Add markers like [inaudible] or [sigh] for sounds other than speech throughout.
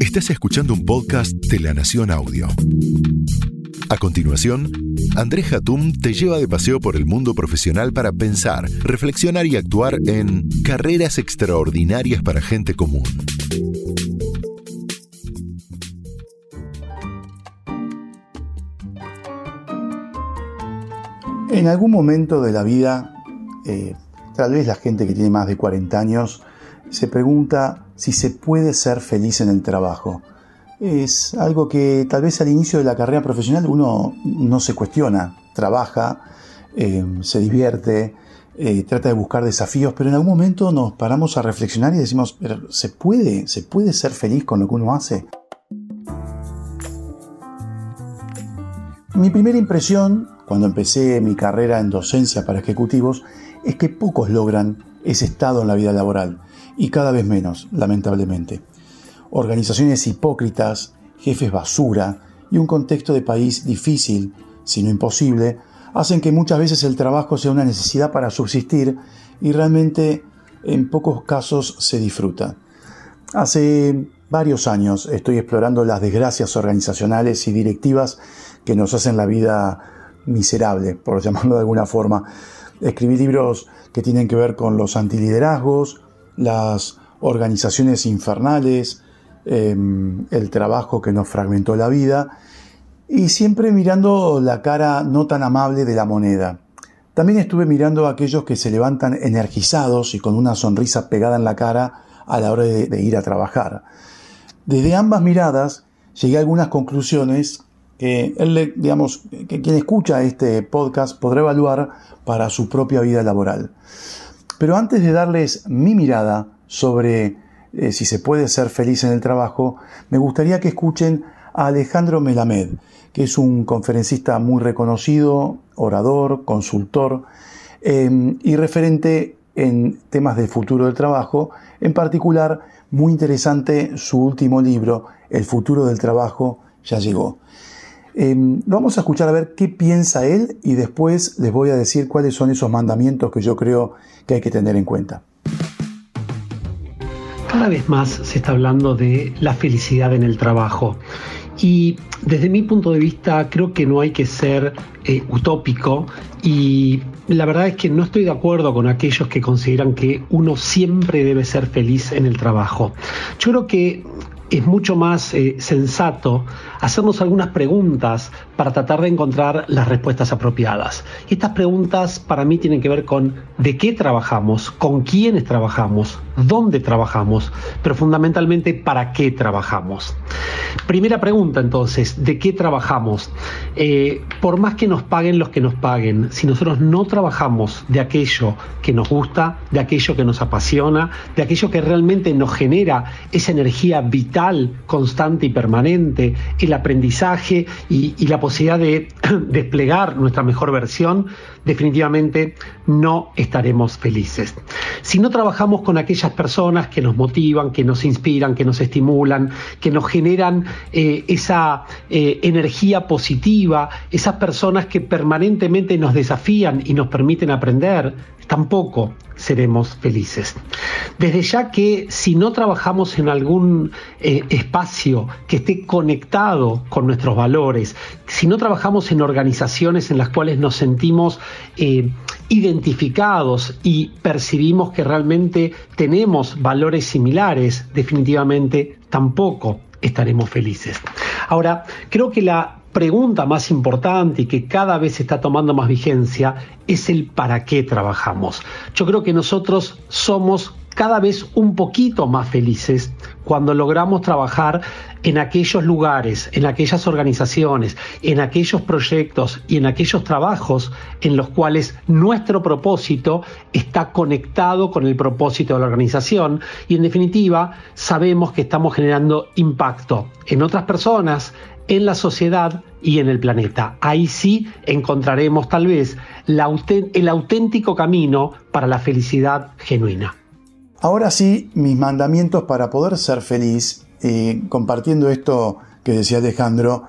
Estás escuchando un podcast de La Nación Audio. A continuación, Andrés Hatum te lleva de paseo por el mundo profesional para pensar, reflexionar y actuar en carreras extraordinarias para gente común. En algún momento de la vida, eh, tal vez la gente que tiene más de 40 años se pregunta si se puede ser feliz en el trabajo. Es algo que tal vez al inicio de la carrera profesional uno no se cuestiona, trabaja, eh, se divierte, eh, trata de buscar desafíos, pero en algún momento nos paramos a reflexionar y decimos, pero ¿se puede, se puede ser feliz con lo que uno hace? Mi primera impresión cuando empecé mi carrera en docencia para ejecutivos es que pocos logran ese estado en la vida laboral y cada vez menos, lamentablemente. Organizaciones hipócritas, jefes basura y un contexto de país difícil, si no imposible, hacen que muchas veces el trabajo sea una necesidad para subsistir y realmente en pocos casos se disfruta. Hace varios años estoy explorando las desgracias organizacionales y directivas que nos hacen la vida miserable, por llamarlo de alguna forma. Escribí libros que tienen que ver con los antiliderazgos, las organizaciones infernales, em, el trabajo que nos fragmentó la vida y siempre mirando la cara no tan amable de la moneda. También estuve mirando a aquellos que se levantan energizados y con una sonrisa pegada en la cara a la hora de, ir a trabajar. Desde ambas miradas llegué a algunas conclusiones que él, digamos, que quien escucha este podcast podrá evaluar para su propia vida laboral. Pero antes de darles mi mirada sobre eh, si se puede ser feliz en el trabajo, me gustaría que escuchen a Alejandro Melamed, que es un conferencista muy reconocido, orador, consultor em, y referente en temas del futuro del trabajo, en particular muy interesante su último libro, El futuro del trabajo ya llegó. Em, vamos a escuchar a ver qué piensa él y después les voy a decir cuáles son esos mandamientos que yo creo que hay que tener en cuenta. Cada vez más se está hablando de la felicidad en el trabajo y desde mi punto de vista creo que no hay que ser eh, utópico y la verdad es que no estoy de acuerdo con aquellos que consideran que uno siempre debe ser feliz en el trabajo. Yo creo que es mucho más eh, sensato hacernos algunas preguntas para tratar de encontrar las respuestas apropiadas. Y estas preguntas para mí tienen que ver con de qué trabajamos, con quiénes trabajamos, dónde trabajamos, pero fundamentalmente para qué trabajamos. Primera pregunta entonces, ¿de qué trabajamos? Eh, por más que nos paguen los que nos paguen, si nosotros no trabajamos de aquello que nos gusta, de aquello que nos apasiona, de aquello que realmente nos genera esa energía vital, constante y permanente, el aprendizaje y, y la posibilidad de [clears throat] desplegar nuestra mejor versión, definitivamente no estaremos felices. Si no trabajamos con aquellas personas que nos motivan, que nos inspiran, que nos estimulan, que nos generan eh, esa eh, energía positiva, esas personas que permanentemente nos desafían y nos permiten aprender, tampoco seremos felices. Desde ya que si no trabajamos en algún eh, espacio que esté conectado con nuestros valores, si no trabajamos en organizaciones en las cuales nos sentimos eh, identificados y percibimos que realmente tenemos valores similares, definitivamente tampoco estaremos felices. Ahora, creo que la pregunta más importante y que cada vez está tomando más vigencia es el para qué trabajamos. Yo creo que nosotros somos cada vez un poquito más felices cuando logramos trabajar en aquellos lugares, en aquellas organizaciones, en aquellos proyectos y en aquellos trabajos en los cuales nuestro propósito está conectado con el propósito de la organización y en definitiva sabemos que estamos generando impacto en otras personas, en la sociedad y en el planeta. Ahí sí encontraremos tal vez el auténtico camino para la felicidad genuina. Ahora sí, mis mandamientos para poder ser feliz, y compartiendo esto que decía Alejandro,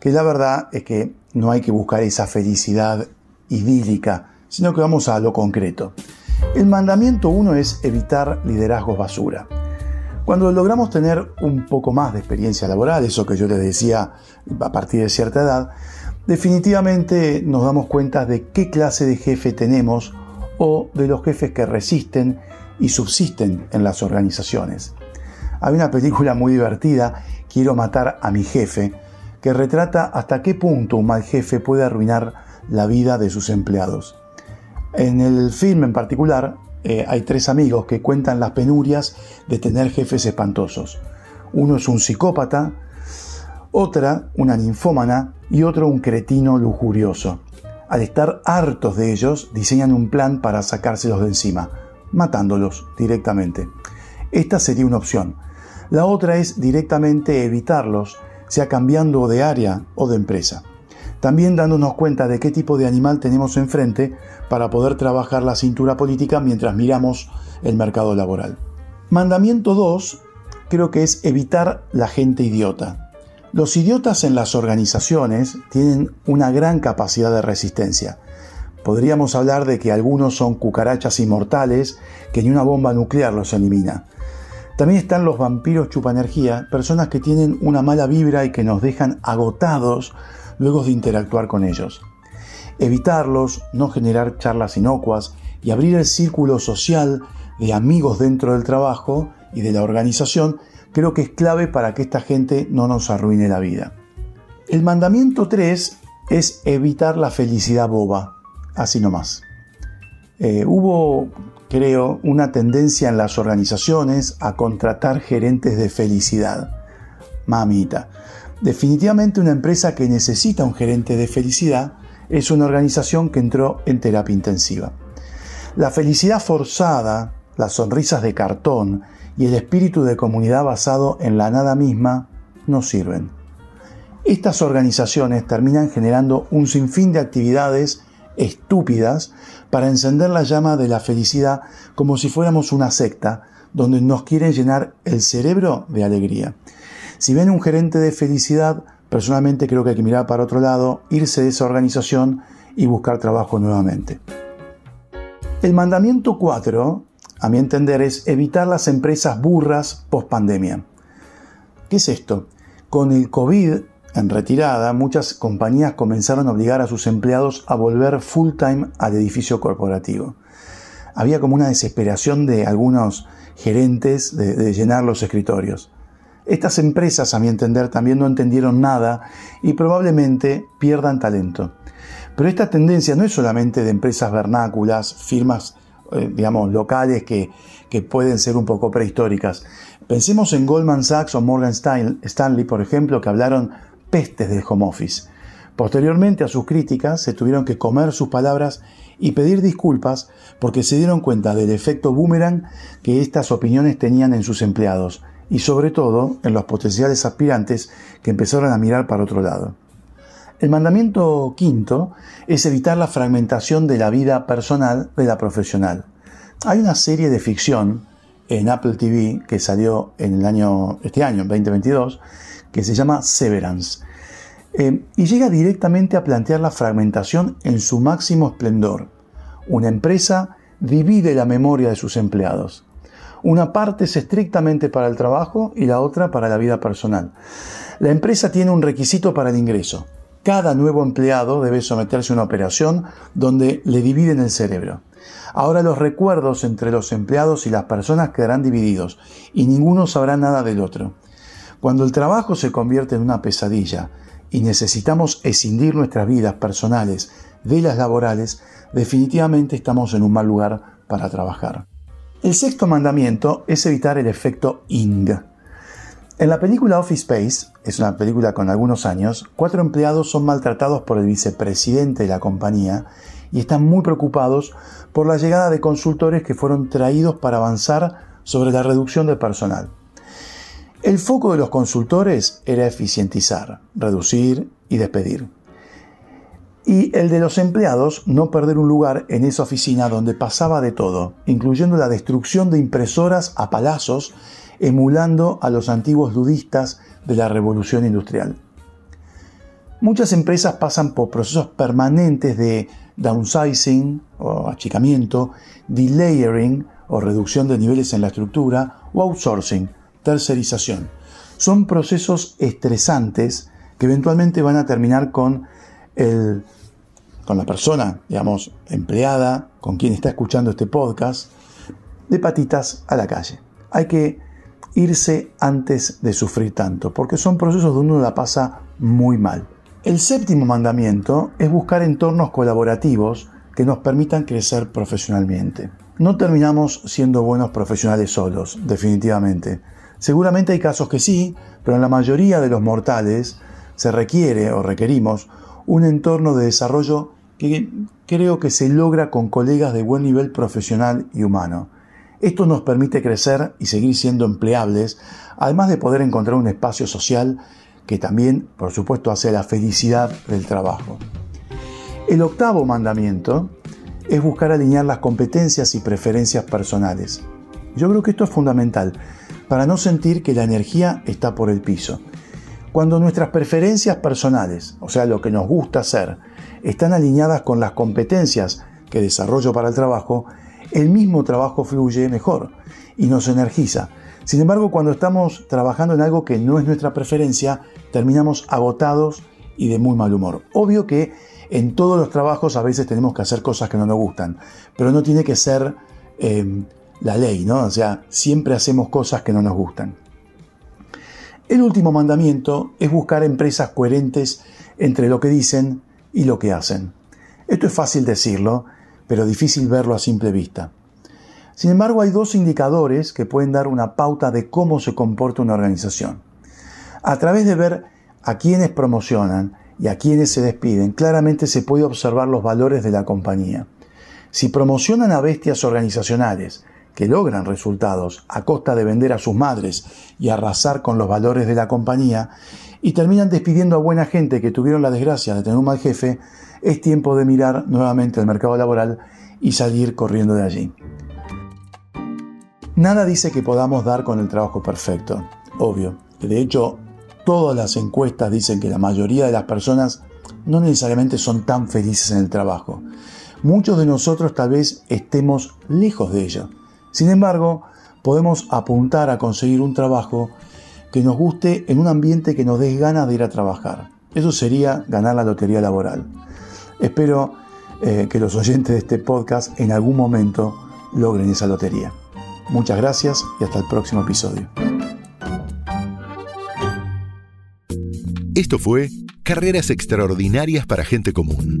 que la verdad es que no hay que buscar esa felicidad idílica, sino que vamos a lo concreto. El mandamiento uno es evitar liderazgos basura. Cuando logramos tener un poco más de experiencia laboral, eso que yo les decía a partir de cierta edad, definitivamente nos damos cuenta de qué clase de jefe tenemos o de los jefes que resisten y subsisten en las organizaciones. Hay una película muy divertida, Quiero matar a mi jefe, que retrata hasta qué punto un mal jefe puede arruinar la vida de sus empleados. En el film en particular eh, hay tres amigos que cuentan las penurias de tener jefes espantosos. Uno es un psicópata, otra una ninfómana y otro un cretino lujurioso. Al estar hartos de ellos, diseñan un plan para sacárselos de encima, matándolos directamente. Esta sería una opción. La otra es directamente evitarlos, sea cambiando de área o de empresa. También dándonos cuenta de qué tipo de animal tenemos enfrente para poder trabajar la cintura política mientras miramos el mercado laboral. Mandamiento 2 creo que es evitar la gente idiota. Los idiotas en las organizaciones tienen una gran capacidad de resistencia. Podríamos hablar de que algunos son cucarachas inmortales que ni una bomba nuclear los elimina. También están los vampiros chupanergía, personas que tienen una mala vibra y que nos dejan agotados luego de interactuar con ellos. Evitarlos, no generar charlas inocuas y abrir el círculo social de amigos dentro del trabajo y de la organización creo que es clave para que esta gente no nos arruine la vida. El mandamiento 3 es evitar la felicidad boba, así nomás. Eh, hubo, creo, una tendencia en las organizaciones a contratar gerentes de felicidad. Mamita. Definitivamente una empresa que necesita un gerente de felicidad es una organización que entró en terapia intensiva. La felicidad forzada, las sonrisas de cartón y el espíritu de comunidad basado en la nada misma no sirven. Estas organizaciones terminan generando un sinfín de actividades estúpidas para encender la llama de la felicidad como si fuéramos una secta donde nos quieren llenar el cerebro de alegría. Si ven un gerente de felicidad, personalmente creo que hay que mirar para otro lado, irse de esa organización y buscar trabajo nuevamente. El mandamiento 4 a mi entender, es evitar las empresas burras post pandemia. ¿Qué es esto? Con el COVID en retirada, muchas compañías comenzaron a obligar a sus empleados a volver full time al edificio corporativo. Había como una desesperación de algunos gerentes de, de llenar los escritorios. Estas empresas, a mi entender, también no entendieron nada y probablemente pierdan talento. Pero esta tendencia no es solamente de empresas vernáculas, firmas eh, digamos, locales que, que pueden ser un poco prehistóricas. Pensemos en Goldman Sachs o Morgan Stanley, por ejemplo, que hablaron pestes del home office. Posteriormente a sus críticas se tuvieron que comer sus palabras y pedir disculpas porque se dieron cuenta del efecto boomerang que estas opiniones tenían en sus empleados y sobre todo en los potenciales aspirantes que empezaron a mirar para otro lado. El mandamiento quinto es evitar la fragmentación de la vida personal de la profesional. Hay una serie de ficción en Apple TV que salió en el año, este año, 2022, que se llama Severance. Eh, y llega directamente a plantear la fragmentación en su máximo esplendor. Una empresa divide la memoria de sus empleados. Una parte es estrictamente para el trabajo y la otra para la vida personal. La empresa tiene un requisito para el ingreso, cada nuevo empleado debe someterse a una operación donde le dividen el cerebro. Ahora los recuerdos entre los empleados y las personas quedarán divididos y ninguno sabrá nada del otro. Cuando el trabajo se convierte en una pesadilla y necesitamos escindir nuestras vidas personales de las laborales, definitivamente estamos en un mal lugar para trabajar. El sexto mandamiento es evitar el efecto ING. En la película Office Space, es una película con algunos años, cuatro empleados son maltratados por el vicepresidente de la compañía y están muy preocupados por la llegada de consultores que fueron traídos para avanzar sobre la reducción de personal. El foco de los consultores era eficientizar, reducir y despedir. Y el de los empleados no perder un lugar en esa oficina donde pasaba de todo, incluyendo la destrucción de impresoras a palazos emulando a los antiguos ludistas de la revolución industrial. Muchas empresas pasan por procesos permanentes de downsizing o achicamiento, delayering o reducción de niveles en la estructura o outsourcing, tercerización. Son procesos estresantes que eventualmente van a terminar con, el, con la persona, digamos, empleada, con quien está escuchando este podcast, de patitas a la calle. Hay que irse antes de sufrir tanto, porque son procesos donde uno la pasa muy mal. El séptimo mandamiento es buscar entornos colaborativos que nos permitan crecer profesionalmente. No terminamos siendo buenos profesionales solos, definitivamente. Seguramente hay casos que sí, pero en la mayoría de los mortales se requiere o requerimos un entorno de desarrollo que creo que se logra con colegas de buen nivel profesional y humano. Esto nos permite crecer y seguir siendo empleables, además de poder encontrar un espacio social que también, por supuesto, hace la felicidad del trabajo. El octavo mandamiento es buscar alinear las competencias y preferencias personales. Yo creo que esto es fundamental para no sentir que la energía está por el piso. Cuando nuestras preferencias personales, o sea, lo que nos gusta hacer, están alineadas con las competencias que desarrollo para el trabajo, el mismo trabajo fluye mejor y nos energiza. Sin embargo, cuando estamos trabajando en algo que no es nuestra preferencia, terminamos agotados y de muy mal humor. Obvio que en todos los trabajos a veces tenemos que hacer cosas que no nos gustan, pero no tiene que ser em, la ley, ¿no? O sea, siempre hacemos cosas que no nos gustan. El último mandamiento es buscar empresas coherentes entre lo que dicen y lo que hacen. Esto es fácil decirlo, pero difícil verlo a simple vista. Sin embargo, hay dos indicadores que pueden dar una pauta de cómo se comporta una organización. A través de ver a quienes promocionan y a quienes se despiden, claramente se puede observar los valores de la compañía. Si promocionan a bestias organizacionales que logran resultados a costa de vender a sus madres y arrasar con los valores de la compañía, y terminan despidiendo a buena gente que tuvieron la desgracia de tener un mal jefe, es tiempo de mirar nuevamente el mercado laboral y salir corriendo de allí. Nada dice que podamos dar con el trabajo perfecto, obvio. De hecho, todas las encuestas dicen que la mayoría de las personas no necesariamente son tan felices en el trabajo. Muchos de nosotros tal vez estemos lejos de ello. Sin embargo, podemos apuntar a conseguir un trabajo que nos guste en un ambiente que nos dé ganas de ir a trabajar. Eso sería ganar la lotería laboral. Espero eh, que los oyentes de este podcast en algún momento logren esa lotería. Muchas gracias y hasta el próximo episodio. Esto fue Carreras Extraordinarias para Gente Común.